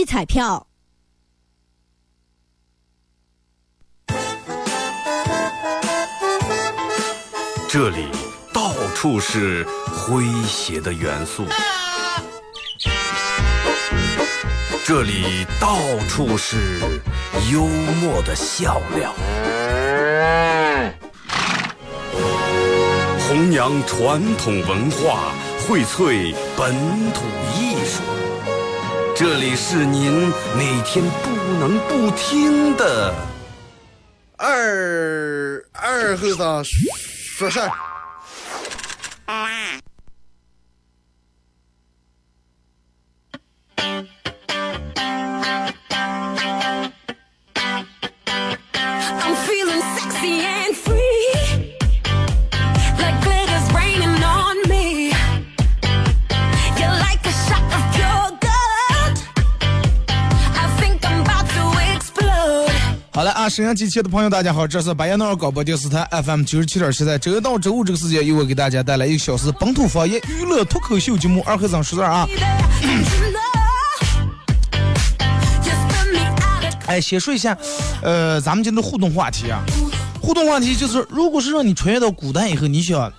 育彩票。这里到处是诙谐的元素，这里到处是幽默的笑料，弘扬传统文化，荟萃本土艺术。这里是您每天不能不听的二二和尚说事儿。沈阳机器的朋友，大家好，这是白彦淖尔广播电视台 FM 九十七点七，在周一到周五这个时间，由我给大家带来一个小时本土方言娱乐脱口秀节目《二和尚说事儿》啊。哎，先说一下，呃，咱们今天的互动话题啊，互动话题就是，如果是让你穿越到古代以后，你想，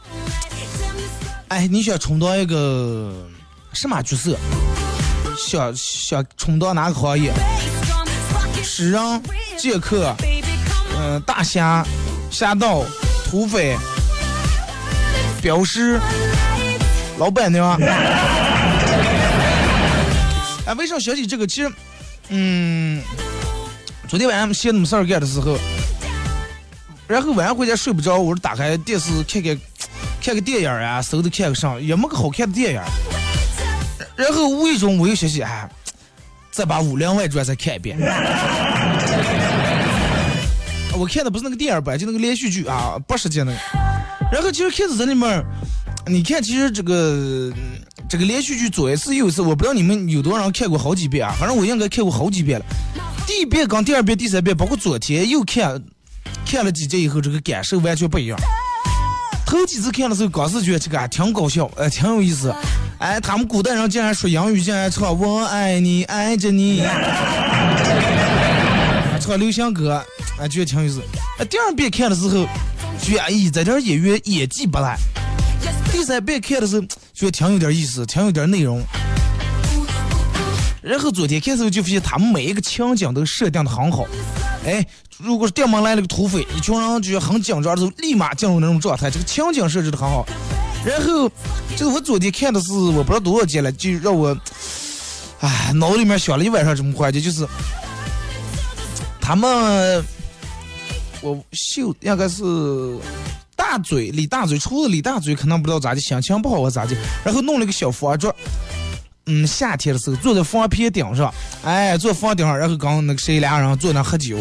哎，你想充当一个什么角色？想想充当哪个行业诗人、剑客，嗯、大侠、侠盗、土匪、镖师、老板娘。哎，为啥想起这个？其实，嗯，昨天晚上闲没事儿干的时候，然后晚上回家睡不着，我就打开电视看看看个电影啊，搜着看个上，也没个好看的电影。然后无意中我又想起，哎，再把《武林外传》再看一遍。我看的不是那个电影版，就那个连续剧啊，八十集那个。然后其实开始在里面，你看，其实这个这个连续剧左一次右一次，我不知道你们有多少人看过好几遍啊，反正我应该看过好几遍了。第一遍跟第二遍、第三遍，包括昨天又看看了几集以后，这个感受完全不一样。头几次看的时候，刚是觉得这个还挺搞笑，呃，挺有意思。哎，他们古代人竟然说英语，竟然唱“我爱你，爱着你”，唱流行歌，哎，觉得挺有意思。哎，第二遍看的时候，觉得哎，在这儿演员演技不赖。第三遍看的时候，觉得挺有点意思，挺有点内容。然后昨天看的时候就发现他们每一个情景都设定的很好。哎，如果是店门来了个土匪，一群人觉得很紧张的时候，立马进入那种状态，这个情景设置的很好。然后就是我昨天看的是我不知道多少集了，就让我，哎，脑子里面想了一晚上这么环节，就是他们，我秀应该是大嘴李大嘴，除了李大嘴可能不知道咋的，心情不好或咋的，然后弄了个小方桌。嗯，夏天的时候坐在房皮顶上，哎，坐房顶上，然后刚那个谁俩人坐那喝酒，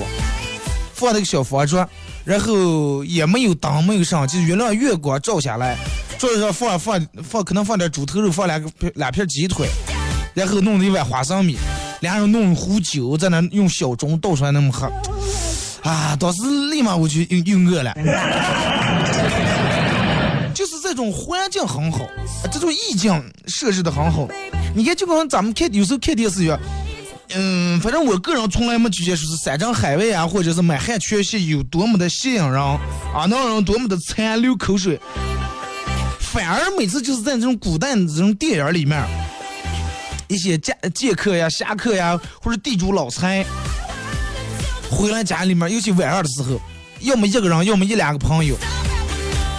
放那个小方桌，然后也没有灯，没有上，就月亮月光照下来，桌子上放放放，可能放点猪头肉，放两个两片鸡腿，然后弄了一碗花生米，俩人弄壶酒在那用小盅倒出来那么喝，啊，当时立马我就又又饿了。就是这种环境很好，这种意境设置的很好。你看，就跟咱们看有时候看电视一样，嗯，反正我个人从来没觉得说是山珍海味啊，或者是满汉全席有多么的吸引人啊，能让人多么的馋流口水。反而每次就是在这种古代的这种电影里面，一些剑剑客呀、侠客呀，或者地主老财，回来家里面，尤其晚上的时候，要么一个人，要么一两个朋友。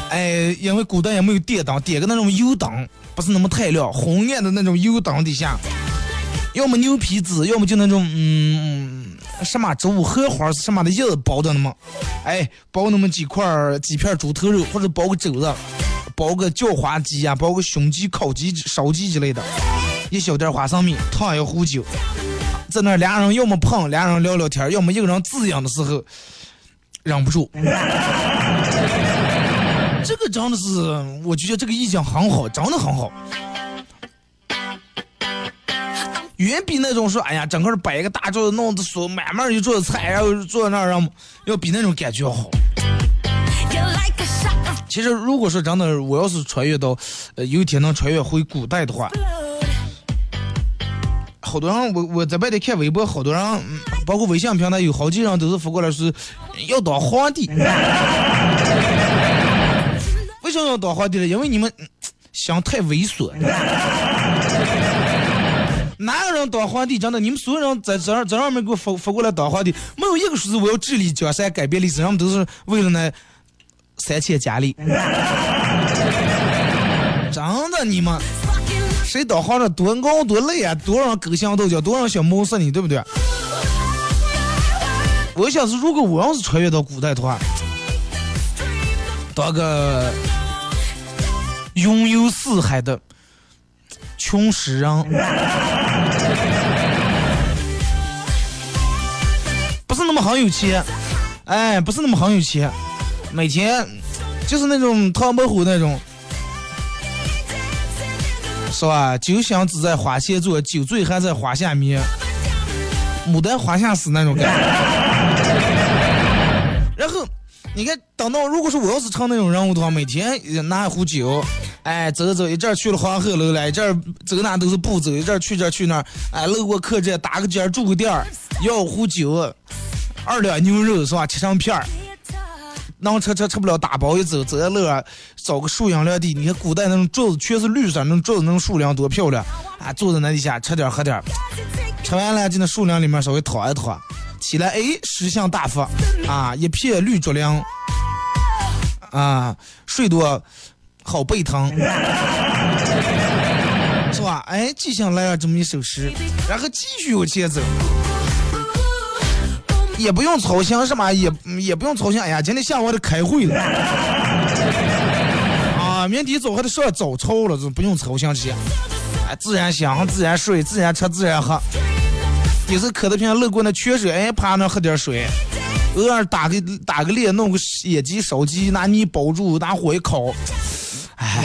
哎，因为古代也没有电灯，点个那种油灯，不是那么太亮，红暗的那种油灯底下，要么牛皮纸，要么就那种嗯什么植物荷花什么的叶子包的那么，哎，包那么几块几片猪头肉，或者包个肘子，包个叫花鸡呀、包个胸鸡、烤鸡、烧鸡之类的，一小点花生米，烫一壶酒，在那俩人要么碰，俩人聊聊天，要么一个人自养的时候忍不住。这个真的是，我觉得这个意境很好，真的很好，远比那种说，哎呀，整个摆一个大桌子，弄的所满满一桌子菜，然后坐在那儿，让要比那种感觉要好。其实，如果说真的，我要是穿越到，呃，有一天能穿越回古代的话，好多人，我我在外头看微博，好多人，嗯包括微信平台有好几人都是发过来是要当皇帝。为什么要当皇帝呢？因为你们想太猥琐。哪个人当皇帝？真的，你们所有人在这儿这上面给我发发过来当皇帝，没有一个说是我要治理江山、改变历史，人们都是为了那三千佳丽。真的，你们谁当皇上多高多累啊？多少人勾心斗角，多少人想谋杀你，对不对？我想是，如果我要是穿越到古代的话，当个拥有四海的穷诗人，不是那么很有钱，哎，不是那么很有钱，每天就是那种唐伯虎那种，是吧？酒香只在花前坐，酒醉还在花下眠，牡丹花下死那种感觉。然后你看，等到如果说我要是成那种人物的话，每天拿一壶酒，哎，走走，一阵儿去了黄鹤楼了，一阵儿走哪都是步走，一阵儿去这儿去那儿，哎，路过客栈打个尖儿住个店儿，要壶酒，二两牛肉是吧？切成片儿。能吃吃吃不了，打包一走，走在路上找个树荫凉地。你看古代那种桌子全是绿色，那种桌子那种树梁多漂亮啊！坐在那底下吃点喝点，吃完了就那树林里面稍微躺一躺，起来哎，食相大发啊，一片绿竹林啊，睡多好背疼，是吧？哎，记下来了这么一首诗，然后继续往前走。也不用操心什么，也也不用操心。哎呀，今天下午还得开会了，啊，明天早还得上早操了，这不用操心这些。哎，自然醒，自然睡，自然吃，自然喝。有时渴的平，路过那缺水，哎，趴那喝点水。偶尔打个打个猎，弄个野鸡、烧鸡，拿泥包住，拿火一烤。哎，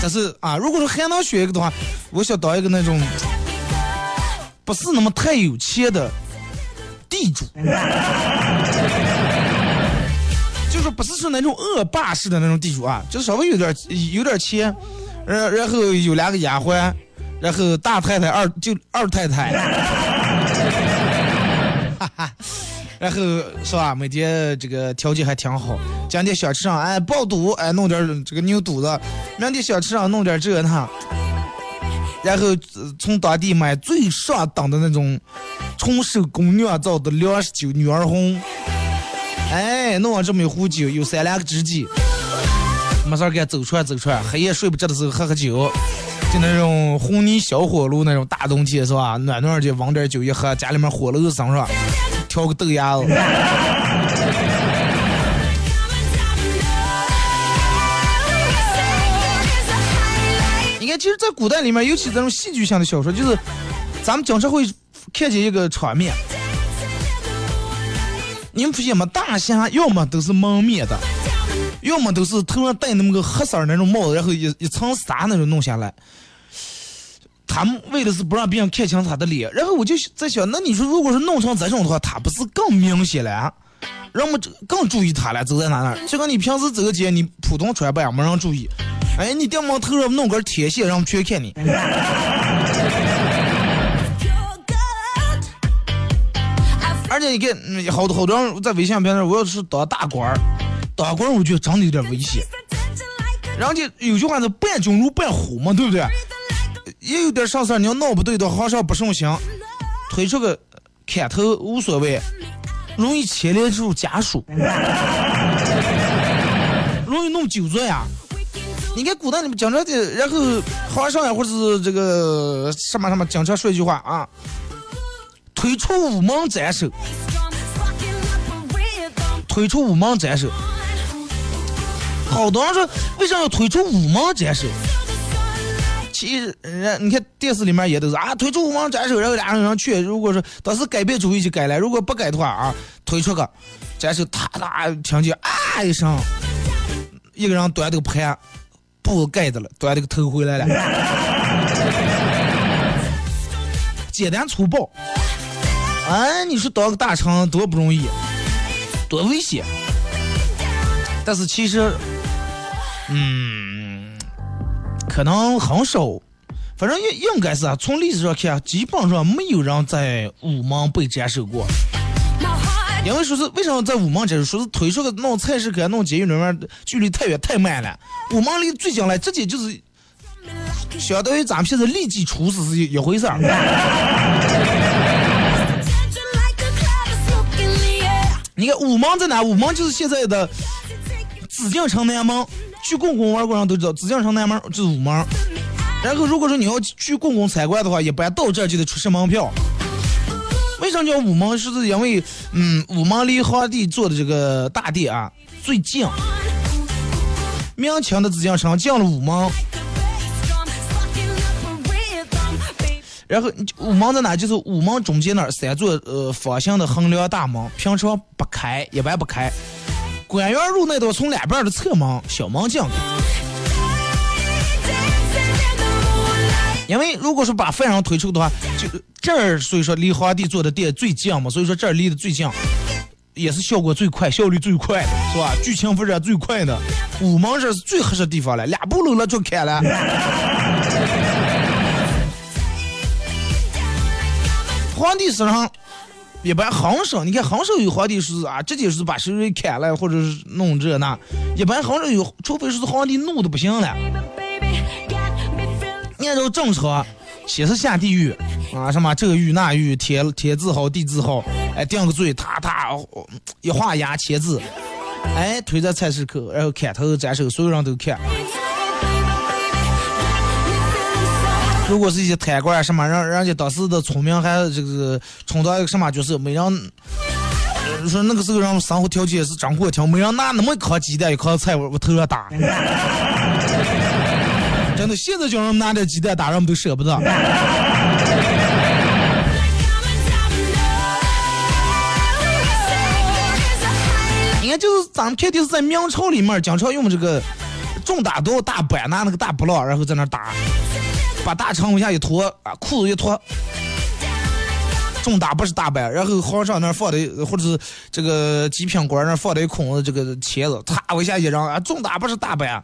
但是啊，如果说还能选一个的话，我想当一个那种。不是那么太有钱的地主，就是不是说那种恶霸式的那种地主啊，就稍微有点有点钱，然然后有两个丫鬟，然后大太太二就二太太，哈哈，然后是吧？每天这个条件还挺好，今天想吃上哎爆肚哎弄点这个牛肚子，明天想吃上弄点这那。然后从当地买最上等的那种纯手工酿造的粮食酒女儿红，哎，弄上这么一壶酒，有三两个知己，没事儿干走出来走出来，黑夜睡不着的时候喝喝酒，就那种红泥小火炉那种大冬天是吧？暖暖的，往点酒一喝，家里面火炉子上是吧？挑个豆芽子。其实，在古代里面，尤其这种戏剧性的小说，就是咱们经常会看见一个场面。你们发现吗？大侠要么都是蒙面的，要么都是头上戴那么个黑色那种帽子，然后一一层纱那种弄下来。他们为的是不让别人看清他的脸。然后我就在想，那你说，如果是弄成这种的话，他不是更明显了？人们更注意他了，走在哪哪。就跟你平时走个街，你普通穿扮没人注意。哎，你掉毛头上弄根铁线，让我们全看你。而且你看，嗯好多好多人在微信上评论，我要是当大官儿，当官儿我觉得真的有点危险。人家有句话叫“伴君如伴虎”嘛，对不对？也有点啥事，你要闹不对的，皇上不顺心，推出个砍头无所谓，容易牵连入家属，容易弄酒醉呀。你看古代你们经常的，然后皇上呀，或者是这个什么什么，经常说一句话啊，推出午门斩首，推出午门斩首。好多人说，为啥要推出午门斩首？其实，人你看电视里面也都是啊，推出午门斩首，然后俩人去。如果说当时改变主意就改了，如果不改的话啊，推出个斩首，哒哒，听见啊一声，一个人端这个盘。布盖着了，端这个头回来了，简单粗暴。哎，你说当个大臣多不容易，多危险。但是其实，嗯，可能很少反正应应该是啊，从历史上看，基本上没有人在午门被斩首过。因为说是为什么在午门斩首？说是推出个弄菜市口、弄监狱里面距离太远太慢了，午门离最近了，直接就是相当于咱们现在立即处死是一一回事儿。你看午门在哪？午门就是现在的紫禁城南门。去故宫玩过人都知道，紫禁城南门就是午门。然后如果说你要去故宫参观的话，一般到这就得出示门票。为啥叫午门？是因为嗯，午门离皇帝坐的这个大殿啊最近。明清的紫禁城进了午门，然后午门在哪？就是午门中间那三座呃方形的横梁大门，平常不开，一般不开。官员入内都从两边的侧门、小门进的。因为如果说把犯人推出的话，就这儿所以说离皇帝坐的殿最近嘛，所以说这儿离得最近，也是效果最快、效率最快的，是吧？剧情发展最快的，午门这是最合适的地方了，俩步路了就开了。皇帝身上一般行生，你看行生有皇帝是啊，直接是把谁给砍了，或者是弄这那。一般行生有，除非是皇帝怒的不行了。按照正常，先是下地狱啊，什么这个狱那狱，天天字号地字号，哎，定个罪，他他一画押签字，哎，推在菜市口，然后砍头斩首，所有人都看。如果是一些贪官什么，让人家当时的村民还这个充当一个什么角色，没人。呃说那个时候人生活条件是真过挺，没人拿那么一颗鸡蛋一颗菜往我头上打。真的，现在叫人拿点鸡蛋打，人们都舍不得。你看，就是咱们肯定是在明朝里面经常用这个重打刀大板，拿那个大布浪，然后在那打，把大肠往下一脱，啊，裤子一脱。重打不是大板，然后皇上那儿放的，或者是这个极品官那儿放的一空子这个茄子，啪往下一扔啊，重打不是大板。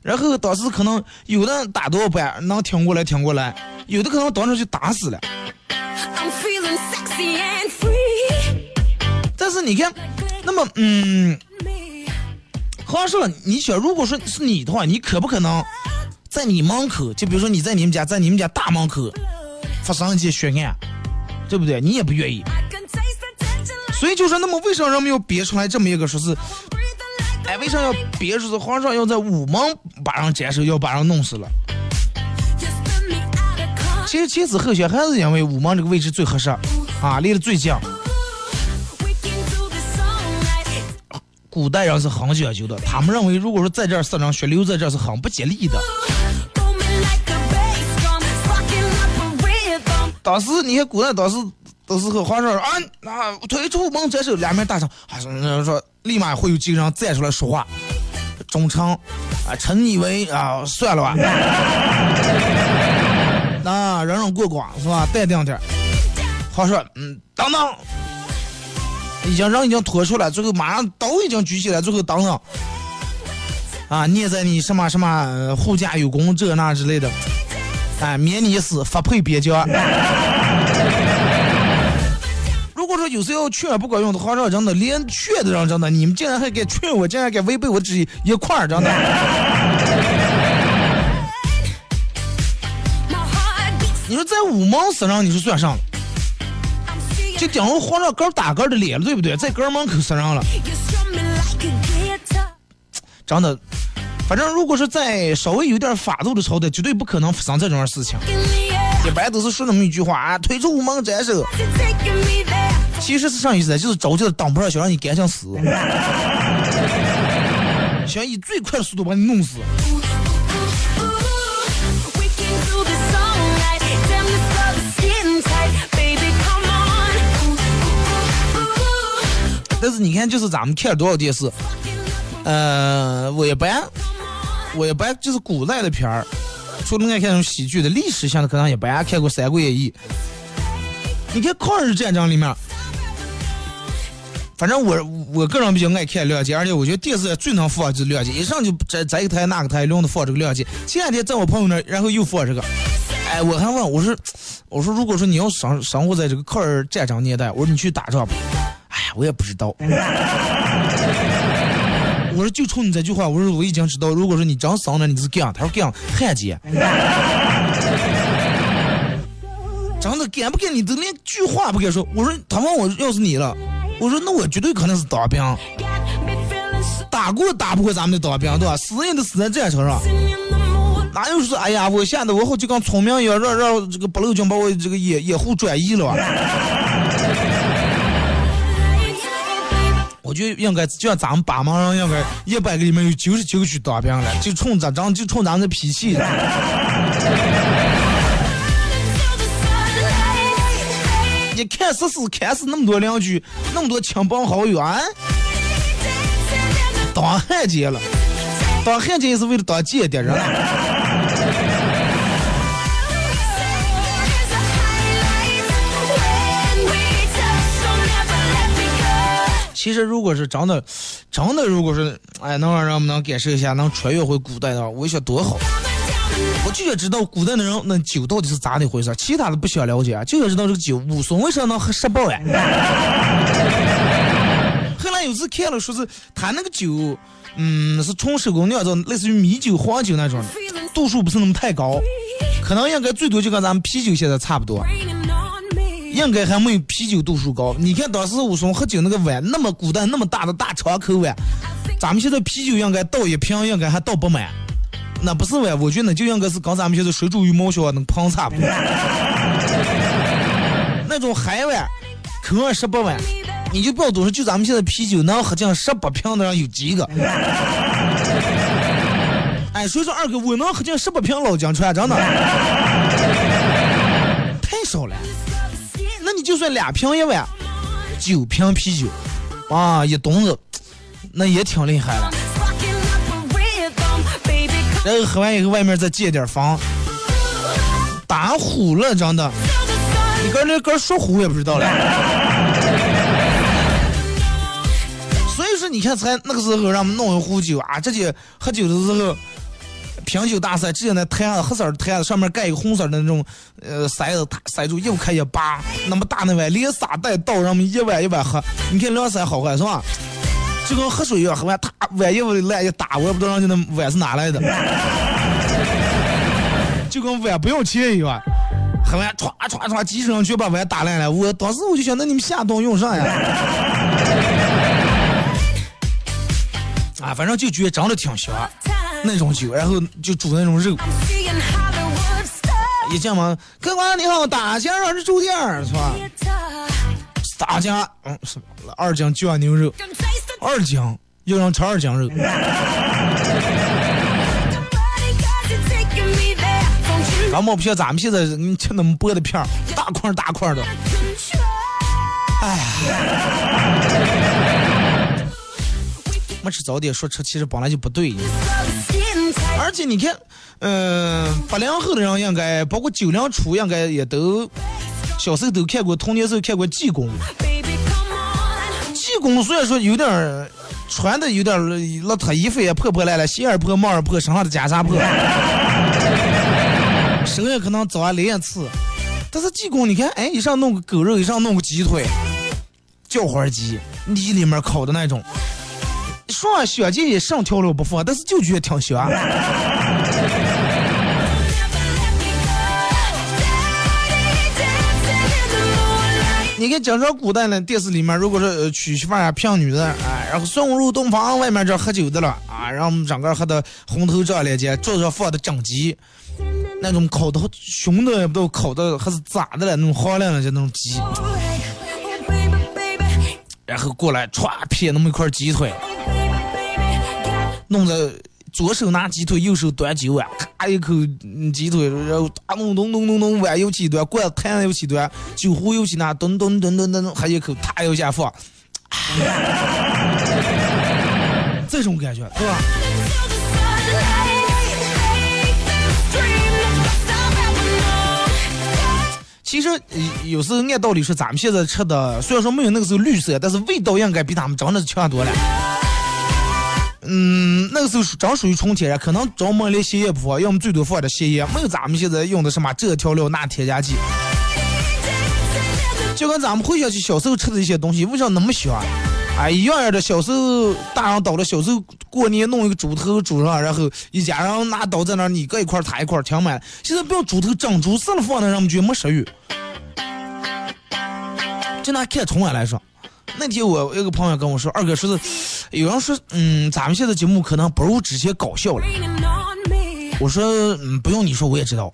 然后当时可能有的打多少板能挺过来挺过来，有的可能当时就打死了。但是你看，那么嗯.皇上，你想，如果说是你的话，你可不可能在你门口，就比如说你在你们家，在你们家大门口发生一件血案，对不对？你也不愿意。所以就说，那么为什么人们要憋出来这么一个说是，哎，为啥要憋出是皇上要在午门把人斩首，要把人弄死了？其实前思后想，还是因为午门这个位置最合适，啊，离得最近。古代人是很讲究的，他们认为如果说在这儿死人血流在这儿是很不吉利的。当时你看古代当时都是和皇上说啊啊推出门斩首，两面大臣还是那说立马会有几个人站出来说话，忠诚啊，臣以为啊算了吧，那忍忍过关是吧？淡定点儿。皇上嗯等等，已经人已经拖出来，最后马上刀已经举起来，最后等等。啊，念在你什么什么护驾有功这那之类的，哎，免你死，发配边疆。如果说有时候劝不管用的话，让真的连劝都让真的，你们竟然还敢劝我，竟然敢违背我旨意一块儿，真的。你说在五毛身上，你是算上了就顶着皇上根儿打根儿的脸了，对不对？在根儿门口死上了.真的。反正如果是在稍微有点法度的朝代，绝对不可能发生这种事情。一般都是说那么一句话啊，推出无门斩首。其实是啥意思？就是着急的挡不上，想让你赶紧死，想以最快的速度把你弄死。但是你看，就是咱们看了多少电视，呃，我一般我也不爱就是古代的片儿，除了爱看那种喜剧的，历史性的可能也不爱看过《三国演义》。你看抗日战争里面，反正我我个人比较爱看亮剑，而且我觉得电视最能放就是亮剑，一上就这这一个台那个台轮着放这个亮剑。前两天在我朋友那，然后又放这个，哎，我还问我说，我说如果说你要生生活在这个抗日战争年代，我说你去打仗吧？哎呀，我也不知道。我说就冲你这句话，我说我已经知道，如果说你真生了，你是干，他说干汉奸。真的敢不敢？你都连句话不敢说。我说他问我要是你了，我说那我绝对可能是当兵打过打不过咱们的当兵，对吧？死人都死在战场上。哪有说哎呀，我吓得我好就跟聪明一样，让让这个八路军把我这个掩掩护转移了。我觉得应该就像咱们八毛人，应该一百个里面有九十九个去当兵了，就冲咱咱就冲咱们的脾气了。Till the sunlight. 你看死死看死那么多邻居，那么多亲朋好友啊当汉奸了，当汉奸也是为了当间谍人其实如果是真的，真的如果是哎能让人们能感受一下，能穿越回古代的话，我想多好。我就想知道古代的人那酒到底是咋的回事，其他的不想了解，就想知道这个酒武松为啥能喝十包呀？后来有次看了，说是他那个酒，嗯，是纯手工酿造，类似于米酒、黄酒那种的，度数不是那么太高，可能应该最多就跟咱们啤酒现在差不多，应该还没有啤酒度数高。你看当时武松喝酒那个碗，那么古代那么大的大长口碗，咱们现在啤酒应该倒一瓶，应该还倒不满。那不是碗，我觉得那就应该是跟咱们现在水煮鱼毛球那个盆差不多。那种海碗，口味十八碗，你就不要多说，就咱们现在啤酒能喝进十八瓶的人有几个？哎，所以说二哥，我能喝进十八瓶老江川，真的 太少了。就算俩瓶一碗，九瓶啤酒，啊，一桶子，那也挺厉害了。然后喝完以后，外面再借点房，打虎了，真的。你跟那跟说呼也不知道了。所以说，你看才那个时候让我们弄一壶酒啊，直接喝酒的时候，品酒大赛直接那坛子黑色的坛子上面盖一个红色的那种呃塞子，塞住又开一拔，那么大那碗连撒带倒，让我们一碗一碗喝。你看两三好喝是吧？就跟喝水一样，喝完他碗一碗烂一打，我也不知道人家那碗是哪来的，就跟碗不要钱一样。喝完歘歘歘，几十上去把碗打烂了。我当时我就想，那你们下顿用啥呀？啊，反正就觉得长得挺香，那种酒，然后就煮那种肉。一进门，客官你好，大家让是住店是吧？大家，嗯，什么了二斤九碗牛肉，二斤要让吃二斤肉。俺们片咱们现在，你吃那么薄的片，大块大块的。哎，没吃早点，说吃其实本来就不对。而且你看，嗯、八零后的人应该，包括九零初应该也都，小时候都看过，童年时候看过济公。济公虽然说有点儿穿的有点儿邋遢，衣服也破破烂烂，鞋儿破，帽儿破，身上的袈裟破，手也可能早连一次。但是济公，你看，哎，一上弄个狗肉，一上弄个鸡腿，叫花鸡，泥里面烤的那种。说小姐也上调料不放，但是就觉得挺香。你看，讲说古代呢，电视里面如果是呃娶媳妇儿啊、骗女的，哎，然后送入洞房，外面这喝酒的了啊，让我们整个喝的红头罩连肩，桌子上放的整鸡，那种烤的熊的也不都烤的还是咋的了，那种好亮的就那种鸡，Oh. 然后过来歘撇那么一块鸡腿，弄着左手拿鸡腿，右手端酒碗，咔一口鸡腿，然后咚咚咚咚咚碗又起端，罐子坛又起端，酒壶又起拿，咚咚咚咚咚，还一口他又下放，这种感觉，对吧？其实有时候按道理说，咱们现在吃的虽然说没有那个时候绿色，但是味道应该比他们真的强多了。嗯，那个时候是真属于纯天然，可能专门连鞋也不放，要么最多放点鞋叶，没有咱们现在用的什么这调料那添加剂。就跟咱们回想起小时候吃的一些东西，为啥那么香？哎，一样样的。小时候大人倒了，小时候过年弄一个猪头煮上，然后一家人拿刀在那儿，你搁一块儿，他一块儿，挺满。现在不要猪头整猪死了放那，让我们觉得没食欲。就拿看春晚来说，那天我有个朋友跟我说，二哥说是有人说，嗯，咱们现在节目可能不如之前搞笑了。我说，嗯，不用你说，我也知道。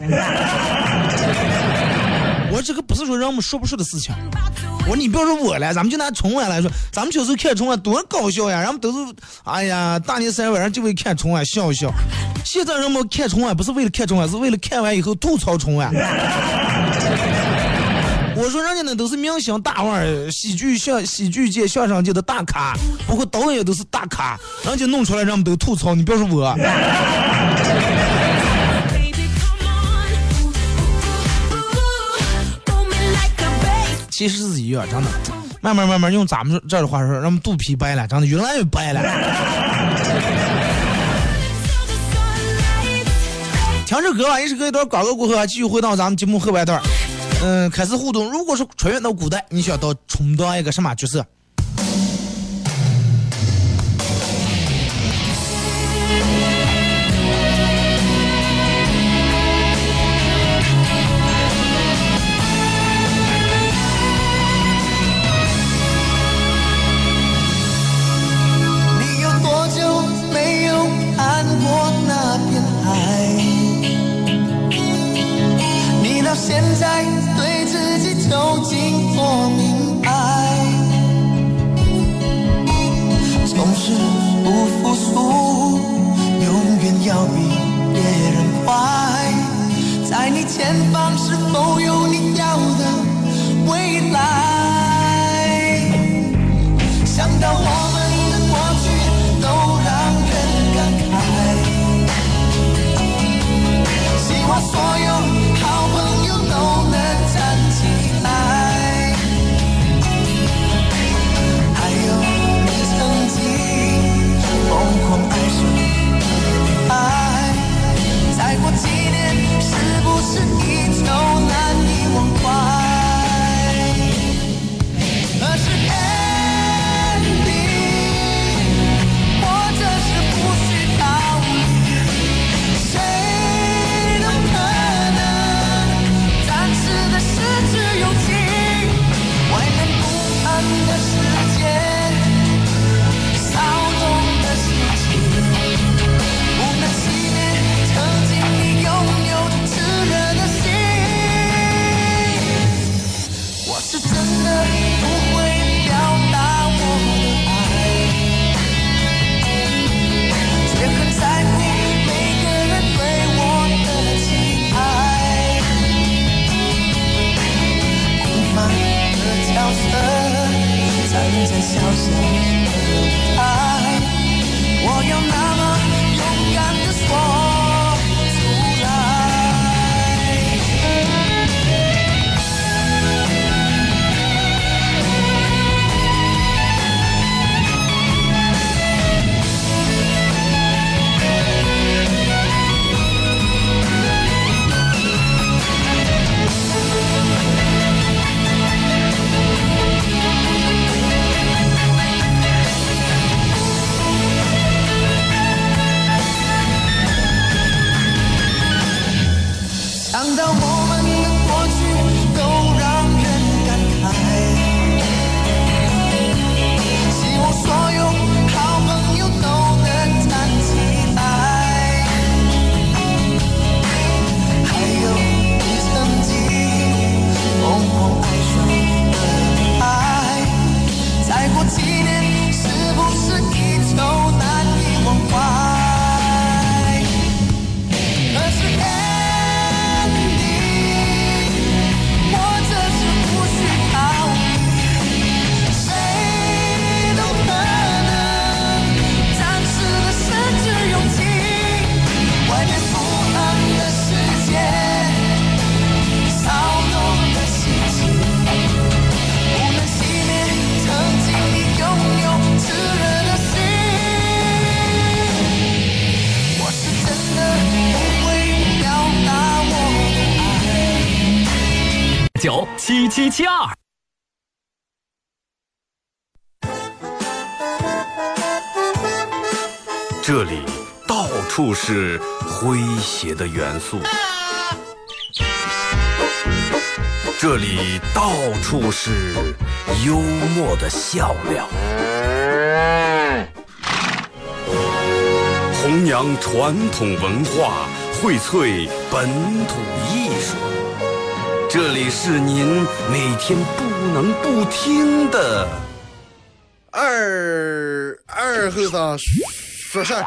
我这个不是说让我们说不出的事情。我说你不要说我了，咱们就拿春晚来说，咱们小时候看春晚多搞笑呀，人们都是，哎呀，大年三十晚上就为看春晚笑一笑。现在人们看春晚不是为了看春晚，是为了看完以后吐槽春晚。我说人家那都是明星大腕儿，喜剧相喜剧界、相声界的大咖，包括导演都是大咖，人家弄出来，人们都吐槽，你不要说我。其实是一样，真的。慢慢慢慢用咱们这儿的话说，让我们肚皮白了，长得越来越白了。Sunlight. 听首歌吧，一首歌一段广告过后啊，继续回到咱们节目后半段。嗯，开始互动。如果说穿越到古代，你想到充当一个什么角色？九七七七二。这里到处是诙谐的元素，这里到处是幽默的笑料。弘扬传统文化，荟萃本土艺。这里是您每天不能不听的二二后生说事儿。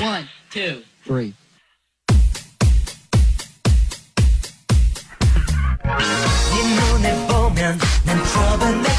One, two, three. 你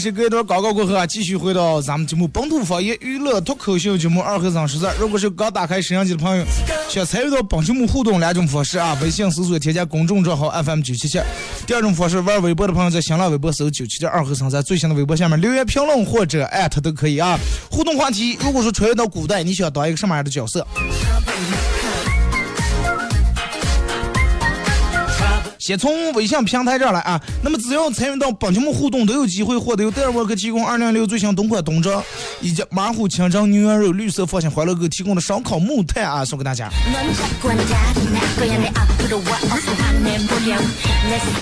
앞에好嘞，是隔一段广告过后啊，继续回到咱们节目本土方言娱乐脱口秀节目二和尚实在。如果是刚打开摄像机的朋友，想参与到本节目互动两种方式啊，微信搜索添加公众账号 FM 九七七；第二种方式，玩微博的朋友在新浪微博搜九七七二和尚，在最新的微博下面留言评论或者艾特都可以啊。互动话题，如果说穿越到古代，你想当一个什么样的角色？也从微信平台这儿来啊。那么只要参与到本节目互动，都有机会获得由戴尔沃克提供二零六最新冬款冬装，以及马虎清蒸牛羊肉、绿色放心欢乐哥提供的烧烤木炭啊，送给大家。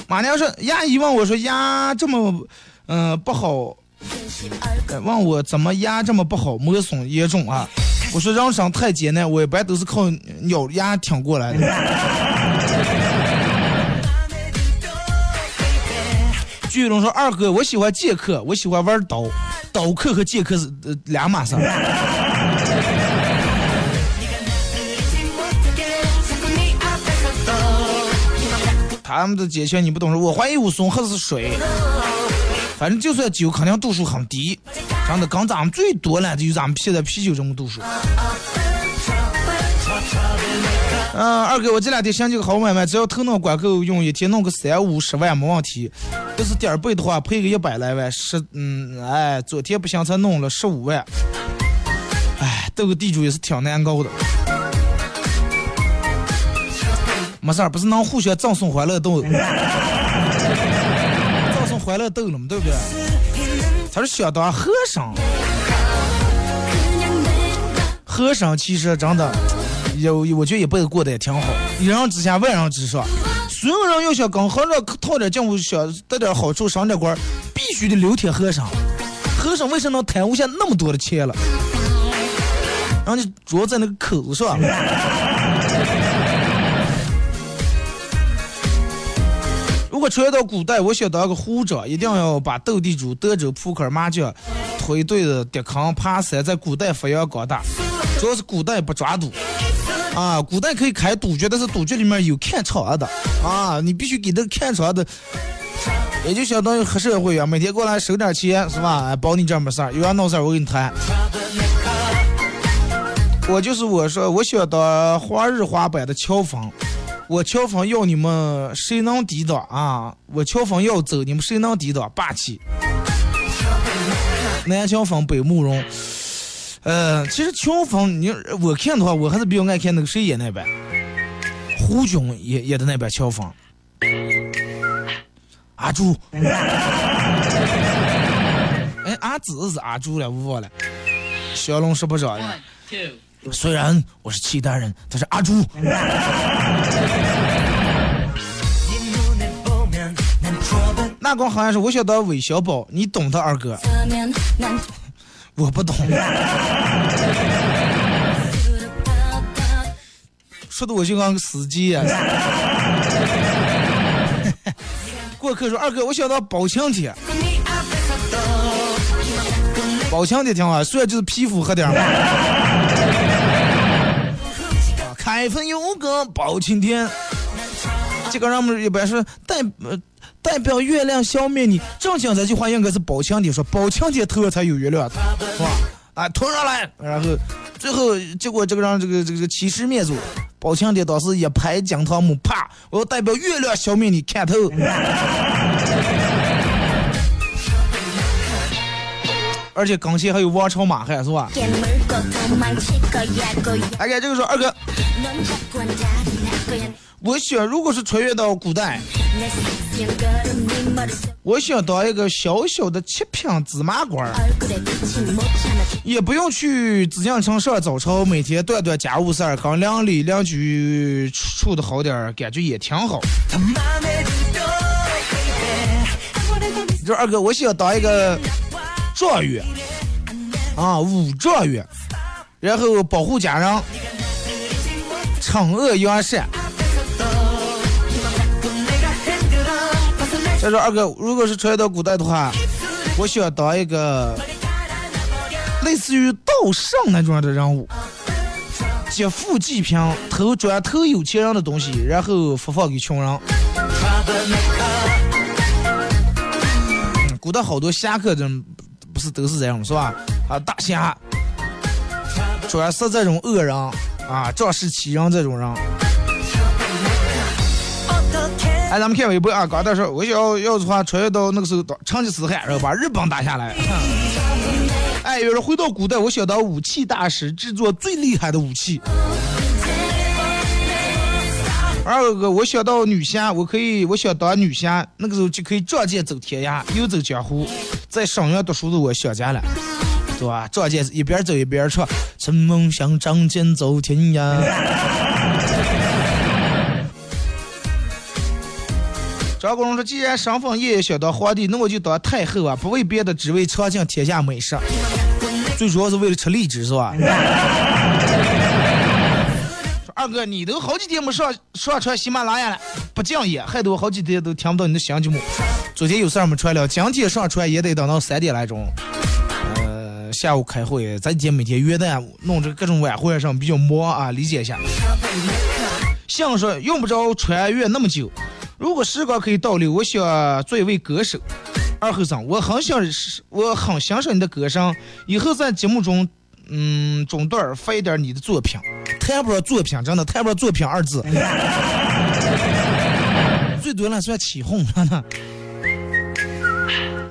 马娘说：“呀，一问我说呀，这么，嗯、不好。”问我怎么牙这么不好，磨损严重啊？我说人生太艰难，我一般都是靠咬牙挺过来的。巨龙说：“二哥，我喜欢剑客，我喜欢玩刀，刀客和剑客是两码事。”他们的解释你不懂，我怀疑武松喝的是水，反正就算酒，肯定度数很低，真的刚咱们最多了，就咱们现在啤酒这么度数。嗯、二哥，我这两天想起个好买卖，只要头脑管够用，一天弄个三五十万没问题。要是点儿背的话，赔个一百来万，十嗯，哎，昨天不行才弄了十五万，哎，斗个地主也是挺难搞的。没事儿，不是能互相赠送欢乐豆，赠送欢乐豆了嘛，对不对？他是想当和尚，和尚其实真的有，我觉得一辈子过得也挺好，一人之下万人之上。所有人要想跟和尚套点近乎，想得点好处，升点官，必须得留天和尚。和尚为什么能贪污下那么多的钱了？然后就主要在那个口子上。如果穿越到古代，我想当个虎长，一定要把斗地主、德州扑克、麻将、推对子、叠坑、爬山在古代发扬光大。主要是古代不抓赌啊，古代可以开赌局，但是赌局里面有看场的啊，你必须给这个看场的，也就相当于黑社会啊，每天过来收点钱是吧？保你这没事儿，有啥闹事儿我给你谈。我就是我说，我想当花日花版的乔峰。我乔峰要你们谁能抵挡啊？我乔峰要走，你们谁能抵挡？霸气！南乔峰，北慕容。呃其实乔峰你我看的话我还是比较爱看那个谁演那版胡军演演的那版乔峰。阿朱。哎阿紫是阿朱了我忘了。小龙是不是啊虽然我是契丹人但是阿朱。那个好像是我晓得韦小宝你懂的二哥。我不懂。说的我就像个司机啊。过客说：“二哥，我想到宝强铁。”宝强铁挺好，虽然就是皮肤喝点嘛。开封有个宝青天，这个人们一般是带代表月亮消灭你。正经这句话应该是包青天说，包青天头上才有月亮，是吧？啊，吞上来，然后最后结果这个让这个这个欺师灭祖。包青天当时一拍姜汤木，啪！我要代表月亮消灭你，看透。而且刚才还有王朝马汉是吧？大概这个说二哥，我想如果是穿越到古代，我想当一个小小的七品芝麻官儿，也不用去紫禁城上早朝，每天断断家务事儿，跟邻里邻居处的好点儿，感觉也挺好。你说二哥，我想当一个状元啊，武状元，然后保护家人，惩恶扬善。再说二哥，如果是穿越到古代的话，我想当一个类似于道圣那种的人物，劫富济贫，偷专偷有钱人的东西，然后发放给穷人。嗯古代好多侠客这不是都是这样是吧？啊，大侠专是这种恶人啊，仗势欺人这种人。哎，咱们看微博啊，刚才说我要要的话，穿越到那个时候成吉思汗，然后把日本打下来。哎，有人回到古代，我想当武器大师，制作最厉害的武器。二个，我想到女侠，我可以，我想当女侠，那个时候就可以仗剑走天涯，游走江湖。在沈阳读书的我想家了，对吧？仗剑一边走一边唱，趁梦想仗剑走天涯。张国荣说：“既然身份也想当皇帝，那我就当太后啊！不为别的，只为尝尽天下美食。最主要是为了吃荔枝，是吧？” 说二哥，你都好几天没上上传喜马拉雅了，不敬业，害得我好几天都听不到你的新节目。昨天有事儿没传了，今天上传也得等到三点来钟。呃，下午开会，咱姐每天约旦弄这各种晚会上比较忙啊，理解一下。相声用不着穿越那么久。如果时光可以倒流，我想做一位歌手。二后生，我很想，我很欣赏你的歌声，以后在节目中，嗯，中段发一点你的作品。谈不上作品，真的谈不上作品二字，最多了算起哄了呢。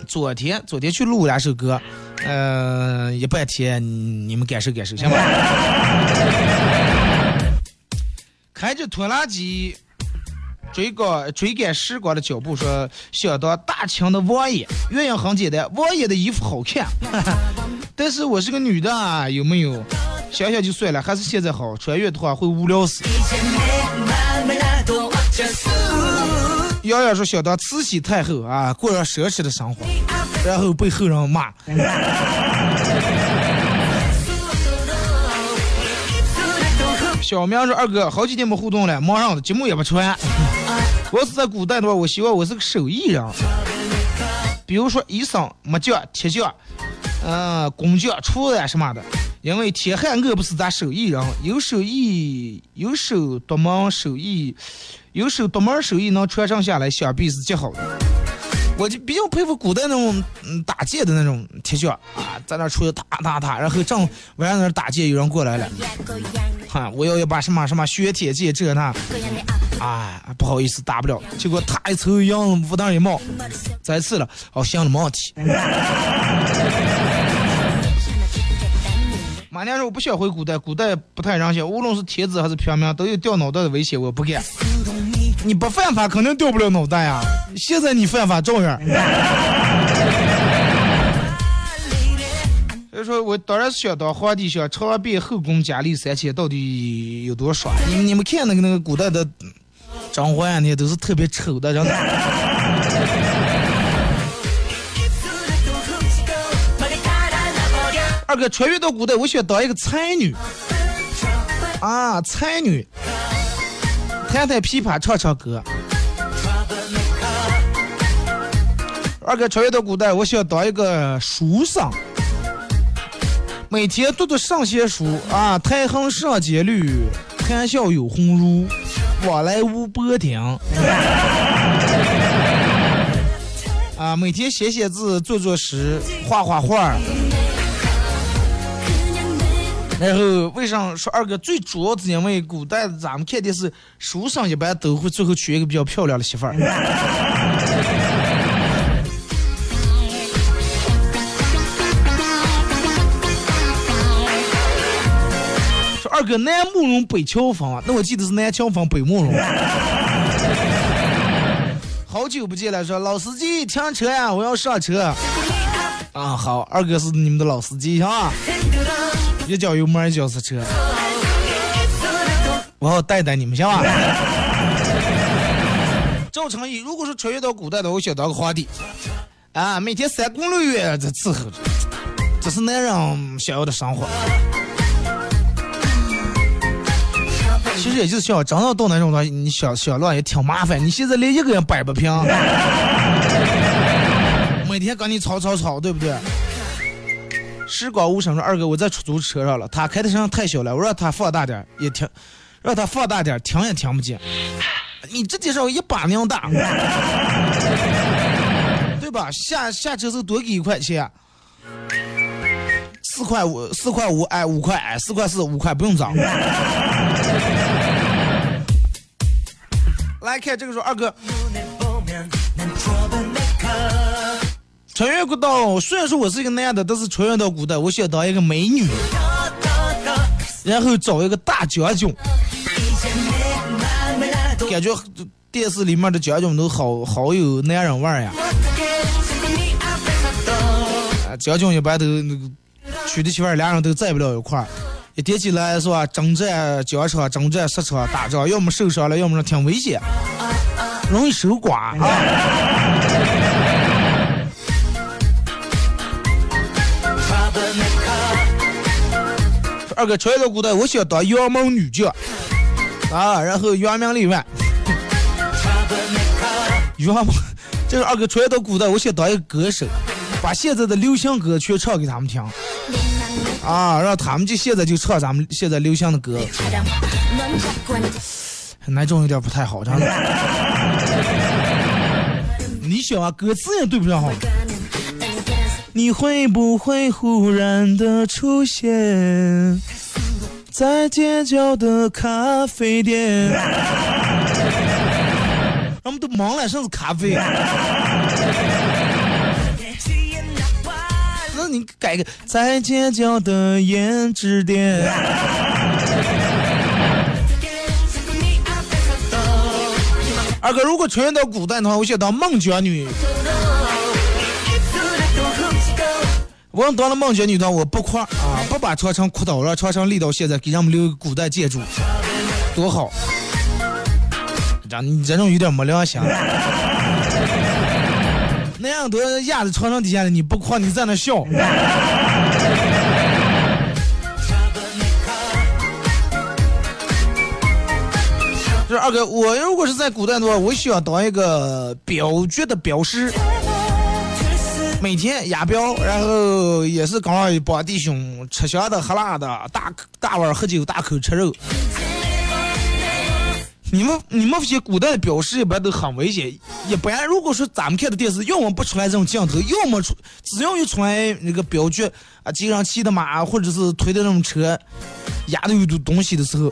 昨天，昨天去录两首歌，呃，一半天你们感受感受，行吧？开着拖拉机。追赶追赶时光的脚步，说想当大清的王爷，原因很简单，王爷的衣服好看。但是我是个女的啊，有没有？想想就算了，还是现在好。穿越的话会无聊死。瑶瑶说想当慈禧太后啊，过上奢侈的生活，然后被后人骂。小明说二哥，好几天没互动了，忙上的节目也不传。我是在古代的话，我希望我是个手艺人，比如说医生、木匠、铁匠，嗯，工匠、厨子什么的。因为铁汉我不是咱手艺人，有手艺，有手独门手艺，有手独门手艺能传承下来，想必是极好的。我就比较佩服古代那种嗯打劫的那种铁匠啊，在那出去打打打，然后正晚上那打劫，有人过来了，哈，我要一把什么什么削铁剑这那，啊，不好意思打不了，结果他一抽烟武当一冒，再次了，哦，行了，没问题。马娘说我不想回古代，古代不太人性，无论是天子还是平民，都有掉脑袋的危险，我不干。你不犯法，肯定掉不了脑袋呀。现在你犯法照样。所以说我当然是想当皇帝，想长遍后宫佳丽三千，到底有多爽？你们你们看那个那个古代的甄嬛呀，那些都是特别丑的，真的。二哥穿越到古代，我想当一个才女。啊，才女，弹弹琵琶，唱唱歌。二哥穿越到古代，我想当一个书生，每天读读圣贤书啊，太行上阶绿，谈笑有鸿儒，往来无波汀。啊，每天写写字、做做诗、画画画。然后为啥说二哥最主要是因为古代咱们看电视，书上一般都会最后娶一个比较漂亮的媳妇儿。说二哥南慕容北乔峰啊，那我记得是南乔峰北慕容。好久不见了，说老司机停车呀，我要上车。啊，好，二哥是你们的老司机啊，一脚油门一脚刹车，我要带带你们行吧？赵成义，如果说穿越到古代的，我想当个皇帝，啊，每天三宫六院在伺候着，这是男人想要的生活。其实也就是想真要到那种的，你想想乱也挺麻烦。你现在连一个人摆不平，每天跟你吵吵吵，对不对？时光无声说二哥，我在出租车上了，他开的声音太小了，我让他放大点也听，让他放大点听也听不见。你这介绍一把娘大，对吧？下下车时候多给一块钱，四块五，四块五，哎，五块，哎，四块四，五块不用涨。来看这个说二哥，穿越古道，虽然说我是一个男的，但是穿越到古代，我想当一个美女，然后找一个大将军，感觉电视里面的将军都好好有男人味儿呀。啊，将军一般都娶的媳妇儿，俩人都在不了一块儿。一提起来是吧，征战疆场、征战沙场、打仗，要么受伤了，要么挺危险，容易守寡啊。二哥穿越到古代，我想当杨门女将啊，然后扬名立万。杨门，这个二哥穿越到古代，我想当一个歌手，把现在的流行歌全唱给他们听。啊，让他们就现在就唱咱们现在流行的歌，那种有点不太好，真的。你想啊，歌词也对不上号。你会不会忽然的出现在街角的咖啡店？他们都忙了，甚至咖啡。那你改个在街角的胭脂店。二哥，如果穿越到古代的话，我想当孟姜女。我要当了孟姜女的，我不夸啊，不把长城哭倒，让长城立到现在，给人们留个古代建筑，多好！这你这种有点没良心。那样多压在长城底下的，你不夸，你在那笑。就是二哥，我如果是在古代的话，我喜欢当一个镖局的镖师，每天押镖，然后也是刚好一帮弟兄吃香的喝辣的，大大碗喝酒，大口吃肉。你们你们这些古代的镖师一般都很危险，一般如果说咱们看的电视，要么不出来这种镜头，要么出只要一出来那个镖局啊，街上骑的马或者是推的那种车，压的有东西的时候。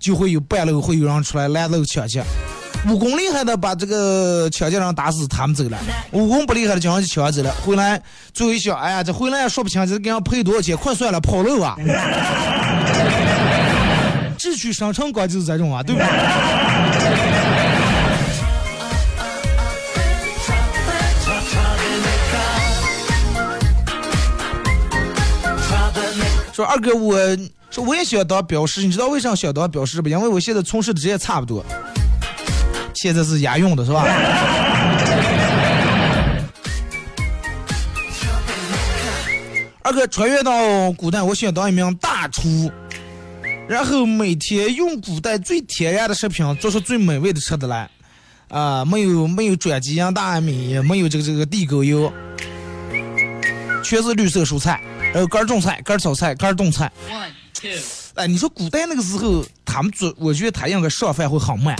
就会有半路会有人出来拦路抢劫，武功厉害的把这个抢劫人打死，他们走了；武功不厉害的，就让就抢走了。回来最后一想，哎呀，这回来也说不清，这给人赔多少钱？快算了，跑路啊！智取生辰纲就是这种啊，对不对？说二哥，我说我也想当镖师，你知道为啥想当镖师不？因为我现在从事的职业差不多，现在是押运的，是吧？二哥穿越到古代，我想当一名大厨，然后每天用古代最天然的食品做出最美味的吃的来，啊，没有没有转基因大米，没有这个这个地沟油，全是绿色蔬菜。呃，干种菜，干炒菜，干冻菜。哎，你说古代那个时候，他们做，我觉得他应该上饭会很慢。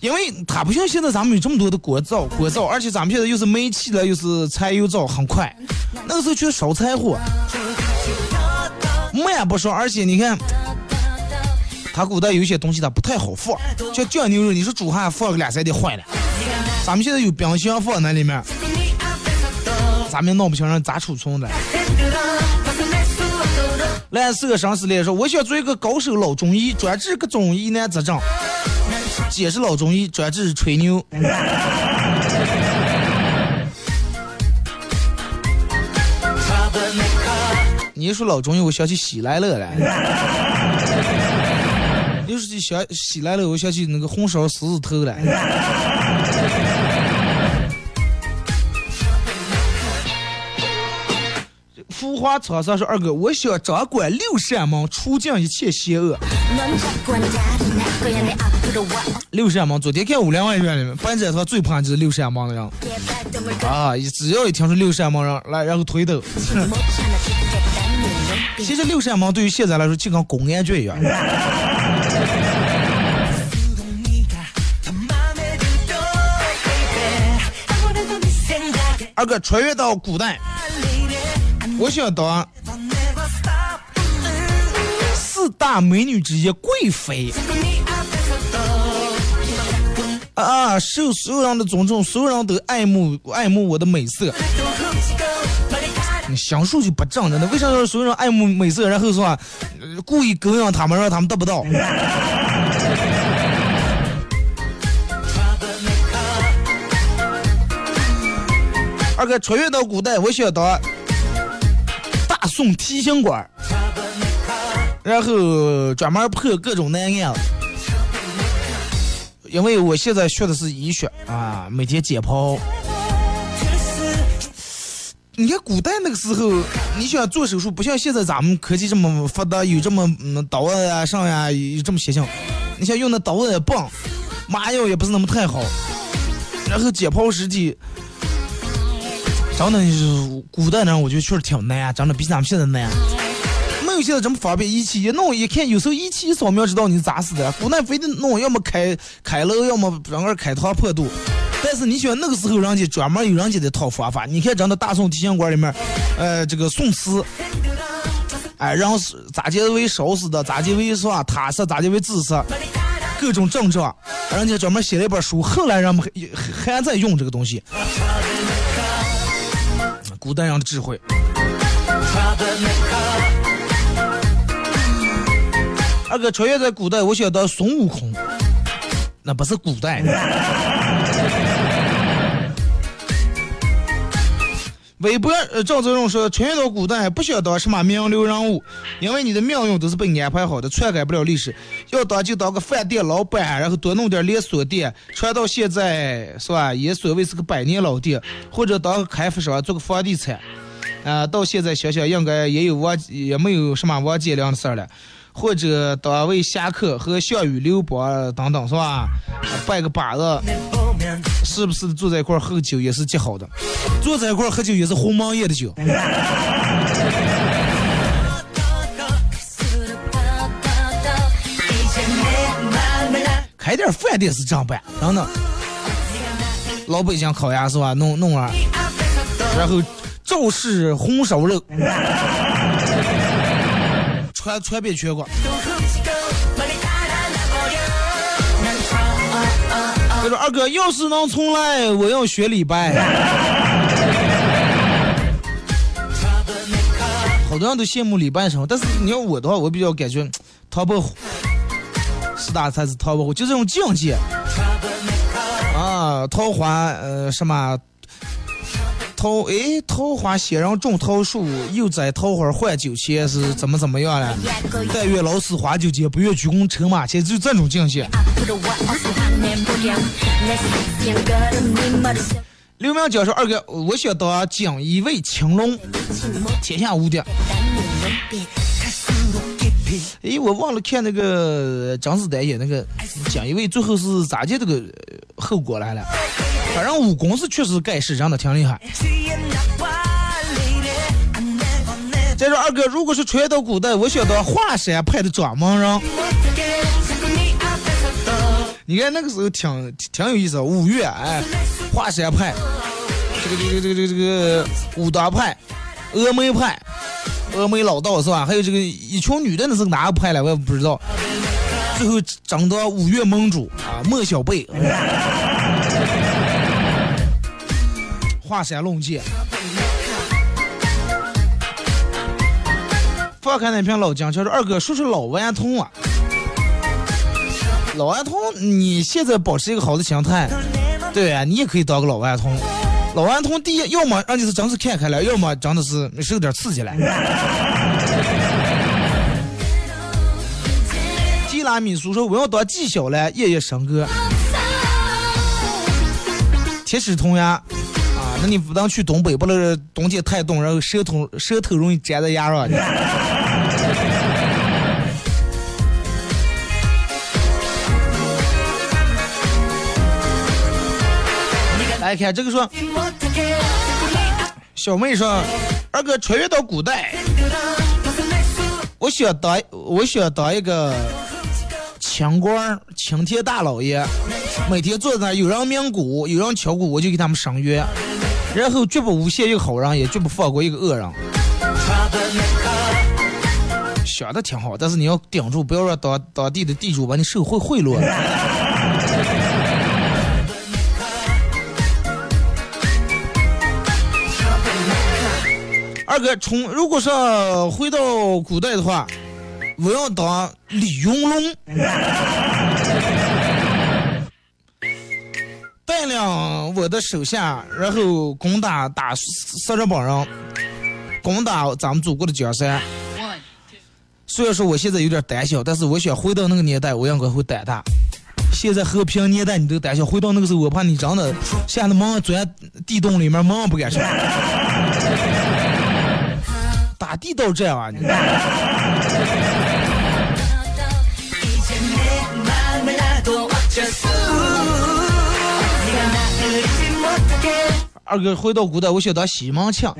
因为它不像现在咱们有这么多的锅灶、锅灶，而且咱们现在又是煤气了，又是柴油灶，很快。那个时候全烧柴火，慢不说，而且你看，它古代有些东西它不太好放，像酱牛肉，你说煮下放个两三天坏了。咱们现在有冰箱放那里面，咱们闹不清人咋储存的。来四个上司来说，我想做一个高手老中医，专治各种疑难杂症。姐是老中医，专治吹牛。你一说老中医，我想起喜来乐来。你说起想喜来乐，我想起那个红烧狮子头来。浮华草上说二哥，我想掌管六扇门，除尽一切邪恶。六扇门，昨天看《武林外传》里面，班长他最怕就是六扇门的人 啊！只要一听说六扇门人来，然后推抖。其实六扇门对于现在来说就跟公安局一样。二哥穿越到古代，我想当四大美女之一贵妃。啊！受所有人的尊重，所有人都爱慕爱慕我的美色。你享受就不正的，那为啥要所有人爱慕美色，然后说、呃故意勾引他们，让他们得不到？二哥穿越到古代，我想当大宋提刑官，然后专门破各种难案。因为我现在学的是医学啊，每天解剖。你看古代那个时候，你想做手术，不像现在咱们科技这么发达，有这么嗯刀啊上呀，有这么先进。你想用那刀子也棒，麻药也不是那么太好，然后解剖尸体，真的是古代人，我觉得确实挺难，真的比咱们现在难。现在这么方便，仪器一弄一看，有时候仪器一扫描知道你咋死的。古代非得弄，要么开开了，要么让个开膛破肚。但是你想那个时候人家专门有人家的套方法，你看咱的大宋提刑官里面，呃，这个宋词，哎，人是咋结为烧死的，咋结为是吧他杀，咋结为自杀，各种症状，人家专门写了一本书，后来人们还还在用这个东西。古代人的智慧。二哥穿越在古代，我想当孙悟空，那不是古代。微博呃赵泽荣说，穿越到古代不想当什么名流人物，因为你的命运都是被安排好的，篡改不了历史。要当就当个饭店老板，然后多弄点连锁店，传到现在是吧？也所谓是个百年老店，或者当个开发商，做个房地产。啊、到现在想想，应该也有王也没有什么王健林的事儿了。或者当位侠客和项羽、刘邦等等，是吧？拜个把子，是不是坐在一块喝酒也是极好的？坐在一块喝酒也是鸿门宴的酒。开点饭店是正办，等等。老北京烤鸭是吧？弄弄啊，然后赵氏红烧肉。传传遍全国。他说：“二哥，要是能重来，我要学李白。”好多人都羡慕李白什么，但是你要我的话，我比较感觉唐伯虎四大才子唐伯虎就这种境界啊，桃花呃什么。桃哎，桃花仙人种桃树，又摘桃花换酒钱，是怎么怎么样了？但愿老死花酒间，不愿鞠躬车马前，就这种境界。刘明讲说二哥，我想当锦衣卫青龙，天下无敌。哎，我忘了看那个张子丹演那个锦衣卫，最后是咋的这个后果来了？反正武功是确实盖世，真的挺厉害。再说二哥，如果是穿越到古代，我想当华山派的掌门人。你看那个时候挺挺有意思，五岳哎，华山派，这个这个这个这个这个武当派，峨眉派，峨眉老道是吧？还有这个一群女的那是哪个派来，我也不知道。最后整到五岳盟主啊，莫小贝，华山论剑。放开那瓶老姜，就说二哥说说老顽童啊。老顽童，你现在保持一个好的心态，对啊，你也可以当个老顽童。老顽童第一，要么让你是真是看开了，要么真的是受点刺激了。提拉米苏说我要当技小了，夜夜笙歌。铁齿铜牙，那你不能去东北，不能冬天太冻，然后舌头舌头容易粘在牙上。来看这个说，小妹说，二哥穿越到古代，我想当我想当一个清官青天大老爷，每天坐在那儿，有人鸣鼓，有人敲鼓，我就给他们赏月，然后绝不诬陷一个好人，也绝不放过一个恶人。想的挺好，但是你要顶住，不要让当当地的地主把你手贿贿赂。二哥，从如果说回到古代的话，我要当李云龙，带领我的手下，然后攻打打杀人帮人，攻打咱们祖国的江山。虽然说我现在有点胆小，但是我想回到那个年代，我应该会胆大。现在和平年代你都胆小，回到那个时候，我怕你真的吓得忙钻地洞里面，忙不敢上。打地道战啊你？二哥回到古代，我想当西门庆。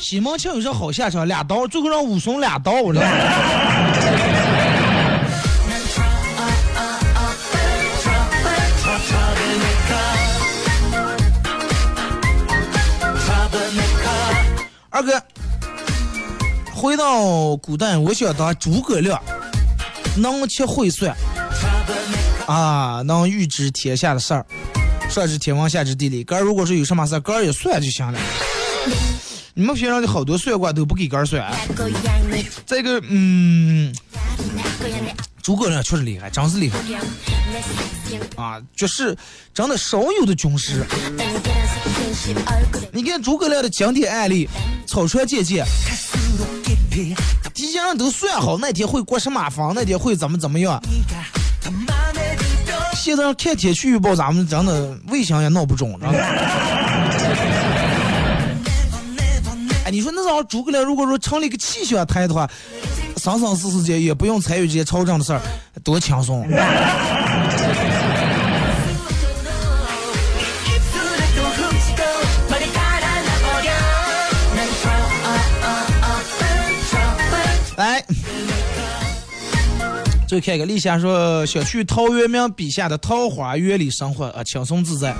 西门庆有啥好下场？俩刀，最后让武松俩刀，我知道吗。二哥，回到古代，我想当诸葛亮，能吃会算，啊，能预知天下的事儿，上知天文，下知地理。哥儿如果说有什么事，哥儿也算就行了。你们平常的好多算卦都不给哥儿算、啊。再一个，嗯，诸葛亮确实厉害，真是厉害啊！就是真的少有的军师。你看诸葛亮的经典案例，草船借箭，提前人都算好那天会过什么房，那天会怎么怎么样。现在看天气预报，咱们真的卫星也闹不准，知道吗？哎，你说那时候诸葛亮如果说成立一个气象台的话，生生世世间也不用参与这些朝政的事儿，多轻松。就看个立夏说想去陶渊明笔下的桃花源里生活啊，轻松自在，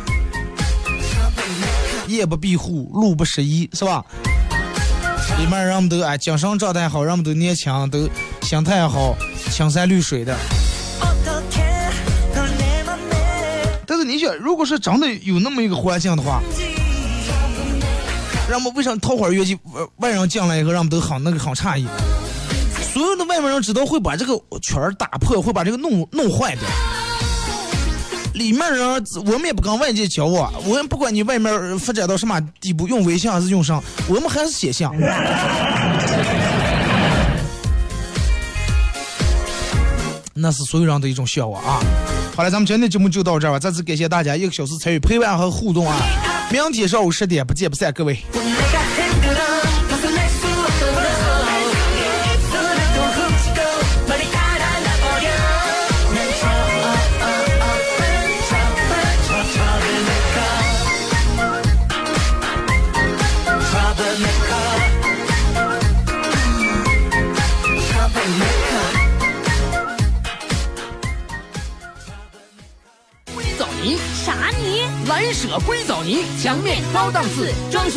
夜不闭户，路不拾遗，是吧？里面人们都哎精神状态好，人们都年轻，都心态好，青山绿水的。但是你想，如果是真的有那么一个环境的话，人们为啥桃花源就外外人进来以后，人们都很那个很诧异？所有的外面人知道会把这个圈儿打破，会把这个弄弄坏的。里面人我们也不跟外界交往，我们不管你外面发展到什么地步，用微信还是用上，我们还是写信。那是所有人的一种向往啊！好了，咱们今天的节目就到这儿吧，再次感谢大家一个小时参与陪伴和互动啊！明天上午十点不见不散，各位。舍硅藻泥，墙面高档次，装修。